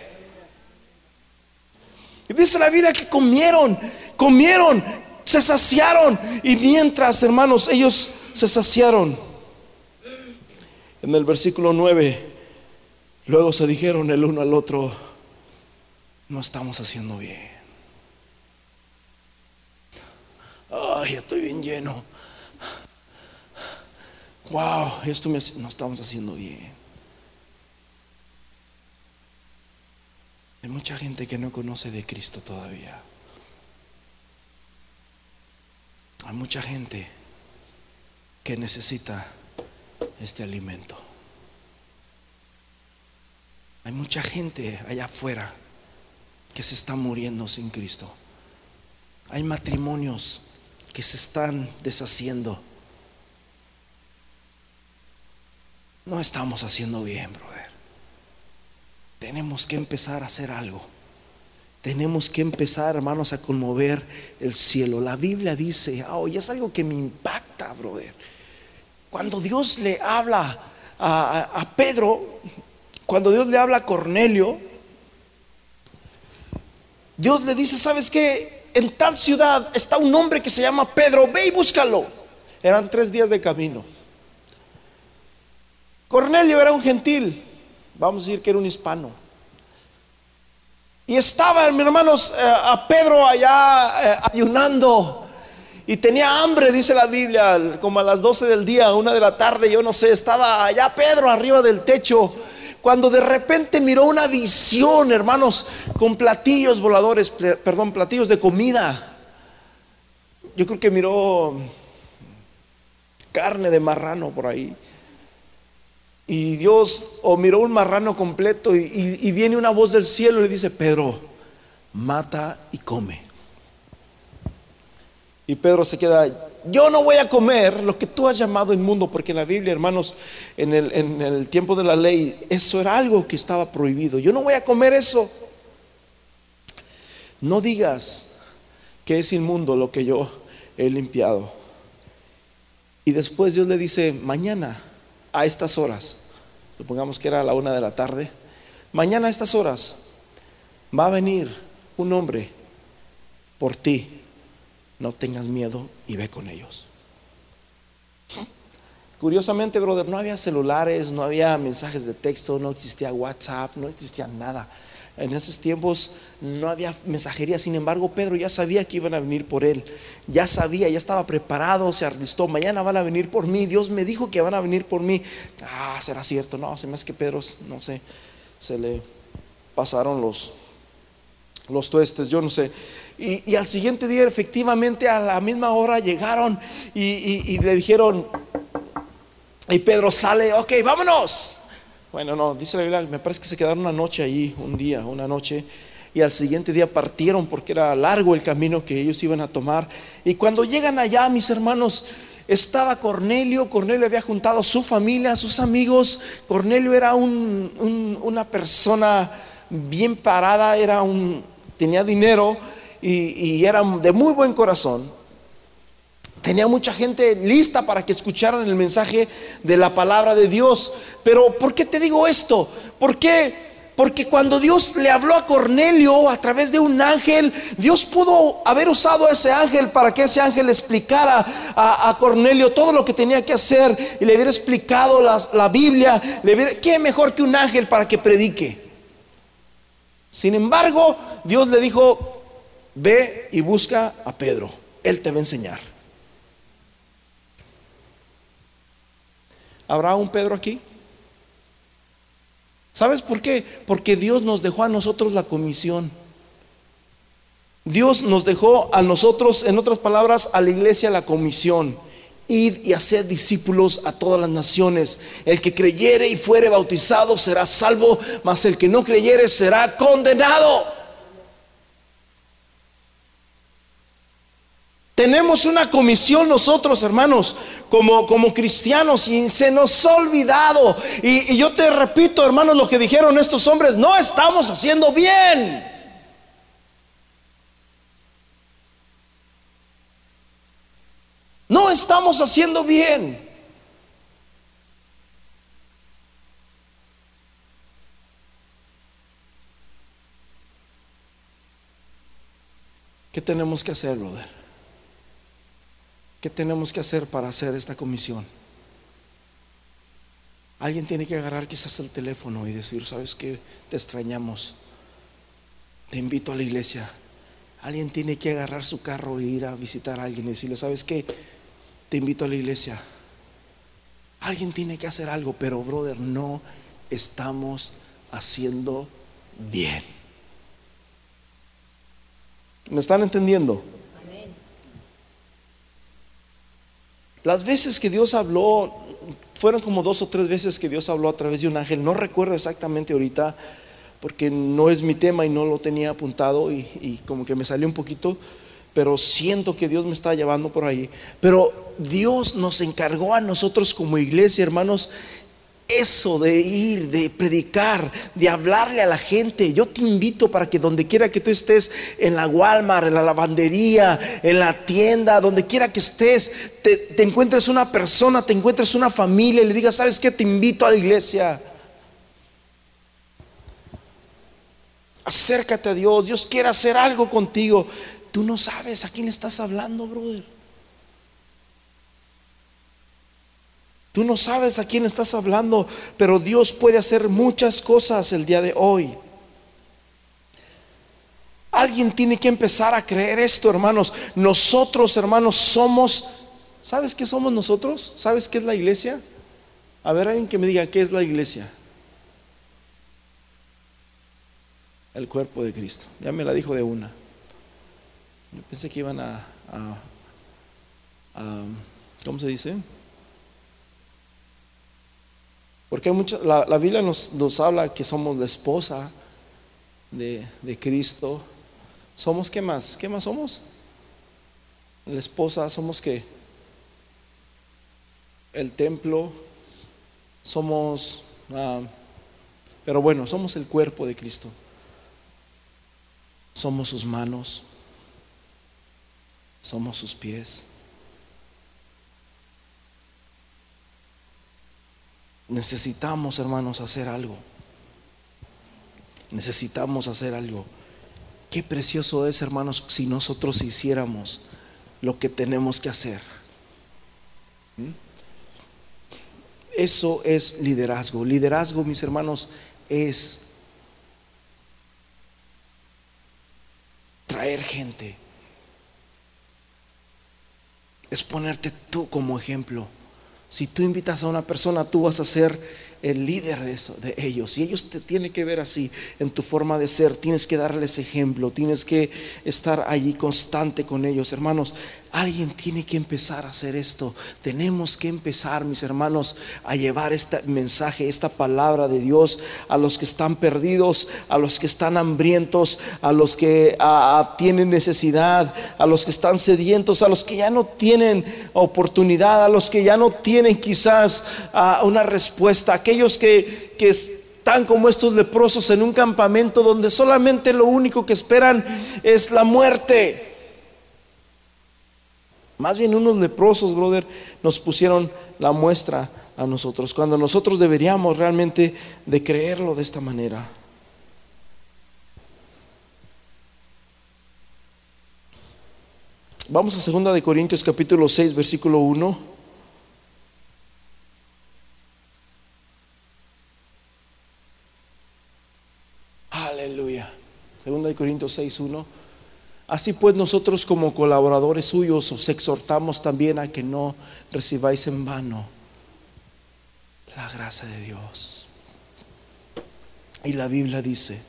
Y dice la Biblia que comieron, comieron, se saciaron. Y mientras, hermanos, ellos se saciaron. En el versículo 9 Luego se dijeron el uno al otro, no estamos haciendo bien. Ay, estoy bien lleno. Wow, esto me, no estamos haciendo bien. Hay mucha gente que no conoce de Cristo todavía. Hay mucha gente que necesita este alimento. Hay mucha gente allá afuera que se está muriendo sin Cristo. Hay matrimonios que se están deshaciendo. No estamos haciendo bien, brother. Tenemos que empezar a hacer algo. Tenemos que empezar, hermanos, a conmover el cielo. La Biblia dice, oh, y es algo que me impacta, brother. Cuando Dios le habla a Pedro, cuando Dios le habla a Cornelio, Dios le dice, ¿sabes qué? En tal ciudad está un hombre que se llama Pedro, ve y búscalo. Eran tres días de camino. Cornelio era un gentil, vamos a decir que era un hispano. Y estaba, mis hermanos, eh, a Pedro allá eh, ayunando. Y tenía hambre, dice la Biblia, como a las 12 del día, una de la tarde, yo no sé, estaba allá Pedro arriba del techo cuando de repente miró una visión, hermanos, con platillos voladores, perdón, platillos de comida. Yo creo que miró carne de marrano por ahí. Y Dios, o miró un marrano completo y, y viene una voz del cielo y le dice, Pedro, mata y come. Y Pedro se queda yo no voy a comer lo que tú has llamado inmundo, porque en la Biblia, hermanos, en el, tiempo de la ley, eso era algo que estaba prohibido. Yo no voy a comer eso. No digas que es inmundo lo que yo he limpiado. Y después Dios le dice, mañana a estas horas, supongamos que era la una de la tarde, mañana a estas horas va a venir un hombre por ti no tengas miedo y ve con ellos. Curiosamente, brother, no había celulares, no había mensajes de texto, no existía WhatsApp, no existía nada. En esos tiempos no había mensajería, sin embargo, Pedro ya sabía que iban a venir por él. Ya sabía, ya estaba preparado, se arrestó. Mañana van a venir por mí. Dios me dijo que van a venir por mí. Ah, será cierto. No, se me hace que Pedro, no sé, se le pasaron los, los tuestes, yo no sé. Y, al siguiente día, efectivamente, a la misma hora llegaron y, le dijeron, y Pedro sale, ok, vámonos. Bueno, no, dice la Biblia, me parece que se quedaron una noche allí, un día, una noche, y al siguiente día partieron porque era largo el camino que ellos iban a tomar. Y cuando llegan allá, mis hermanos, estaba Cornelio, Cornelio había juntado su familia, sus amigos, Cornelio era una persona bien parada, era un, tenía dinero, y, era de muy buen corazón. Tenía mucha gente lista para que escucharan el mensaje de la palabra de Dios. Pero ¿por qué te digo esto? ¿Por qué Porque cuando Dios le habló a Cornelio a través de un ángel, Dios pudo haber usado a ese ángel para que ese ángel explicara a, Cornelio todo lo que tenía que hacer y le hubiera explicado la, Biblia. Le ¿Qué mejor que un ángel para que predique? Sin embargo, Dios le dijo, ve y busca a Pedro, él te va a enseñar. ¿Habrá un Pedro aquí? ¿Sabes por qué? Porque Dios nos dejó a nosotros la comisión. Dios nos dejó a nosotros, en otras palabras, a la iglesia la comisión. Ir y hacer discípulos a todas las naciones. El que creyere y fuere bautizado será salvo, mas el que no creyere será condenado. Tenemos una comisión nosotros, hermanos, como, como cristianos, y se nos ha olvidado. Y, y yo te repito, hermanos, lo que dijeron estos hombres, no estamos haciendo bien. No estamos haciendo bien. ¿Qué tenemos que hacer, brother? ¿Qué tenemos que hacer para hacer esta comisión? Alguien tiene que agarrar quizás el teléfono y decir, ¿sabes qué? Te extrañamos. Te invito a la iglesia. Alguien tiene que agarrar su carro e ir a visitar a alguien y decirle, ¿sabes qué? Te invito a la iglesia. Alguien tiene que hacer algo, pero brother, no estamos haciendo bien. ¿Me están entendiendo? Las veces que Dios habló, fueron como dos o tres veces que Dios habló a través de un ángel. No recuerdo exactamente ahorita, porque no es mi tema y no lo tenía apuntado y, como que me salió un poquito, pero siento que Dios me está llevando por ahí. Pero Dios nos encargó a nosotros como iglesia, hermanos, eso de ir, de predicar, de hablarle a la gente. Yo te invito para que donde quiera que tú estés, en la Walmart, en la lavandería, en la tienda, donde quiera que estés, te, encuentres una persona, te encuentres una familia y le digas, ¿sabes qué? Te invito a la iglesia. Acércate a Dios, Dios quiere hacer algo contigo. Tú no sabes a quién le estás hablando, brother. Tú no sabes a quién estás hablando, pero Dios puede hacer muchas cosas el día de hoy. Alguien tiene que empezar a creer esto, hermanos. Nosotros, hermanos, somos... ¿Sabes qué somos nosotros? ¿Sabes qué es la iglesia? A ver, alguien que me diga qué es la iglesia. El cuerpo de Cristo. Ya me la dijo de una. Yo pensé que iban a, a, a ¿cómo se dice? Porque la, Biblia nos, habla que somos la esposa de, de Cristo. ¿Somos qué más? ¿Qué más somos? La esposa, somos qué? El templo, somos, ah, pero bueno, somos el cuerpo de Cristo. Somos sus manos, somos sus pies. Necesitamos, hermanos, hacer algo. Necesitamos hacer algo. Qué precioso es, hermanos, si nosotros hiciéramos lo que tenemos que hacer. Eso es liderazgo. Liderazgo, mis hermanos, es traer gente. Es ponerte tú como ejemplo. Si tú invitas a una persona, tú vas a ser el líder de, eso, de ellos. Y ellos te tienen que ver así en tu forma de ser. Tienes que darles ejemplo. Tienes que estar allí constante con ellos. Hermanos, alguien tiene que empezar a hacer esto. Tenemos que empezar, mis hermanos, a llevar este mensaje, esta palabra de Dios a los que están perdidos, a los que están hambrientos, a los que tienen necesidad, a los que están sedientos, a los que ya no tienen oportunidad, a los que ya no tienen quizás una respuesta aquellos que, que están como estos leprosos en un campamento donde solamente lo único que esperan es la muerte. Más bien unos leprosos, brother, nos pusieron la muestra a nosotros, cuando nosotros deberíamos realmente de creerlo de esta manera. Vamos a 2 de Corintios capítulo 6, versículo 1. De Corintios 6, 1. Así pues nosotros como colaboradores suyos os exhortamos también a que no recibáis en vano la gracia de Dios. Y la Biblia dice,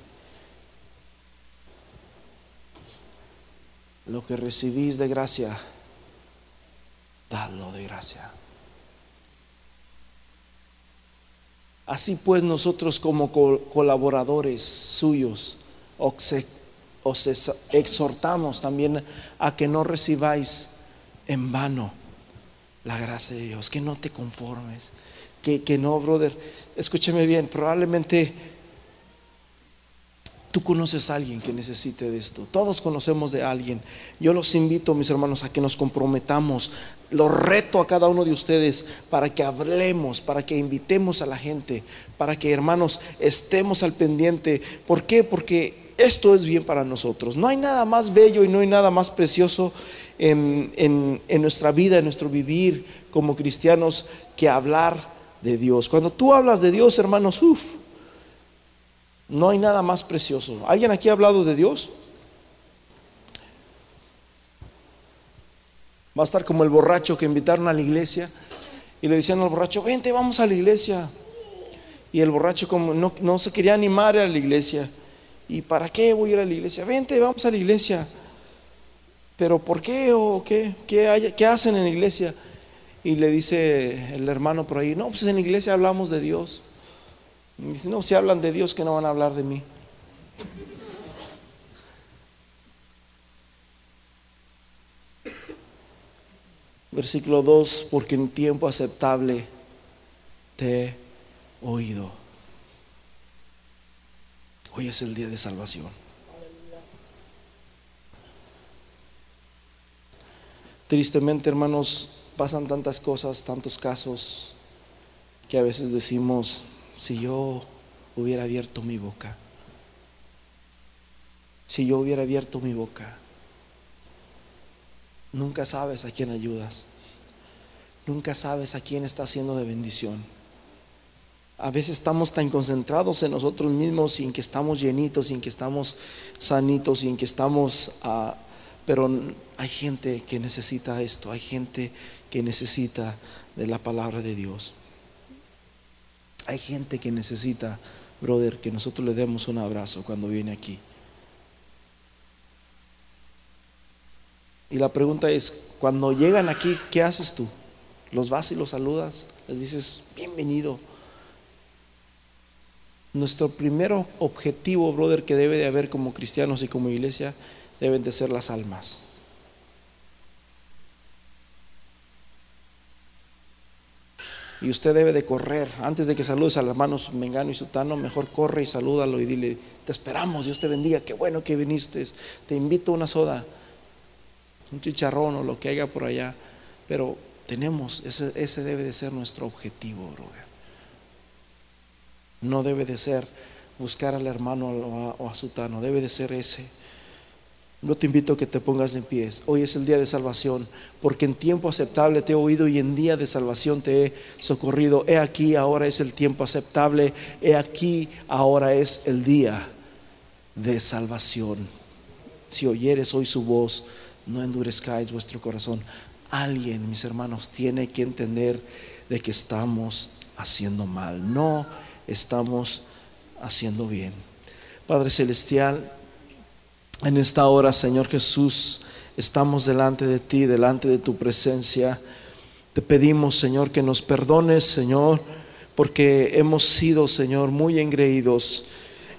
lo que recibís de gracia, dadlo de gracia. Así pues nosotros como colaboradores suyos os exhortamos también a que no recibáis en vano la gracia de Dios, que no te conformes, que, que no, brother, escúcheme bien, probablemente Tú conoces a alguien que necesite de esto. Todos conocemos de alguien. Yo los invito, mis hermanos, a que nos comprometamos. Lo reto a cada uno de ustedes para que hablemos, para que invitemos a la gente, para que, hermanos, estemos al pendiente. ¿Por qué? Porque esto es bien para nosotros. No hay nada más bello y no hay nada más precioso en, en nuestra vida, en nuestro vivir como cristianos, que hablar de Dios. Cuando tú hablas de Dios, hermanos, uff no hay nada más precioso. ¿Alguien aquí ha hablado de Dios? Va a estar como el borracho que invitaron a la iglesia y le decían al borracho, vente, vamos a la iglesia. Y el borracho como no, se quería animar a la iglesia. ¿Y para qué voy a ir a la iglesia? Vente, vamos a la iglesia. ¿Pero por qué o qué? ¿Qué, hacen en la iglesia? Y le dice el hermano por ahí, no, pues en la iglesia hablamos de Dios. Dice, no, si hablan de Dios, que no van a hablar de mí. Versículo 2, porque en tiempo aceptable te he oído. Hoy es el día de salvación. Tristemente, hermanos, pasan tantas cosas, tantos casos, que a veces decimos, si yo hubiera abierto mi boca, si yo hubiera abierto mi boca, nunca sabes a quién ayudas, nunca sabes a quién está haciendo de bendición. A veces estamos tan concentrados en nosotros mismos sin que estamos llenitos, sin que estamos sanitos, sin que estamos... Ah, pero hay gente que necesita esto, hay gente que necesita de la palabra de Dios. Hay gente que necesita, brother, que nosotros le demos un abrazo cuando viene aquí. Y la pregunta es, cuando llegan aquí, ¿qué haces tú? ¿Los vas y los saludas? Les dices, bienvenido. Nuestro primer objetivo, brother, que debe de haber como cristianos y como iglesia, deben de ser las almas. Y usted debe de correr. Antes de que saludes a los hermanos Mengano y Sutano, mejor corre y salúdalo y dile, te esperamos, Dios te bendiga, qué bueno que viniste. Te invito a una soda, un chicharrón o lo que haya por allá. Pero tenemos, ese, ese debe de ser nuestro objetivo, brother. No debe de ser buscar al hermano o a, o a Sutano, debe de ser ese no te invito a que te pongas en pies. Hoy es el día de salvación, porque en tiempo aceptable te he oído y en día de salvación te he socorrido. He aquí, ahora es el tiempo aceptable. He aquí, ahora es el día de salvación. Si oyeres hoy su voz, no endurezcáis vuestro corazón. Alguien, mis hermanos, tiene que entender de que estamos haciendo mal. No estamos haciendo bien. Padre Celestial, en esta hora, Señor Jesús, estamos delante de ti, delante de tu presencia. Te pedimos, Señor, que nos perdones, Señor, porque hemos sido, Señor, muy engreídos.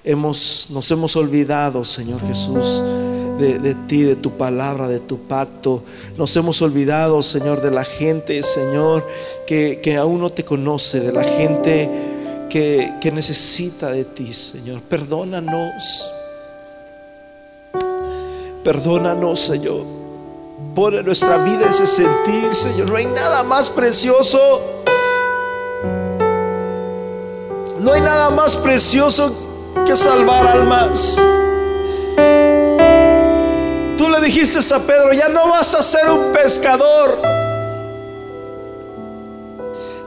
Hemos, nos hemos olvidado, Señor Jesús, de, ti, de tu palabra, de tu pacto. Nos hemos olvidado, Señor, de la gente, Señor, que, que aún no te conoce, de la gente que, necesita de ti, Señor. Perdónanos. Perdónanos, Señor. Pon en nuestra vida ese sentir, Señor. No hay nada más precioso. No hay nada más precioso que salvar almas. Tú le dijiste a Pedro, ya no vas a ser un pescador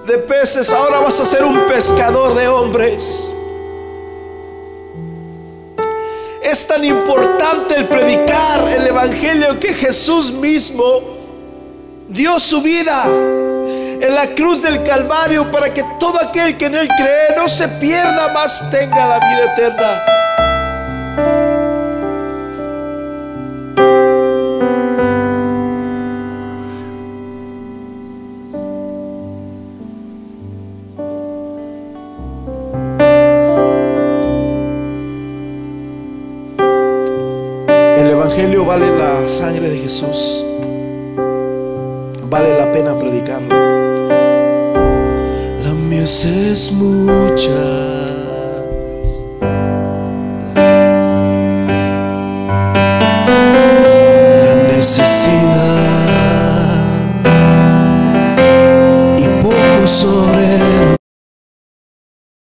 de peces, ahora vas a ser un pescador de hombres. Es tan importante el predicar el Evangelio que Jesús mismo dio su vida en la cruz del Calvario para que todo aquel que en él cree no se pierda, más tenga la vida eterna. Sangre de Jesús. Vale la pena predicarlo. La mies es mucha.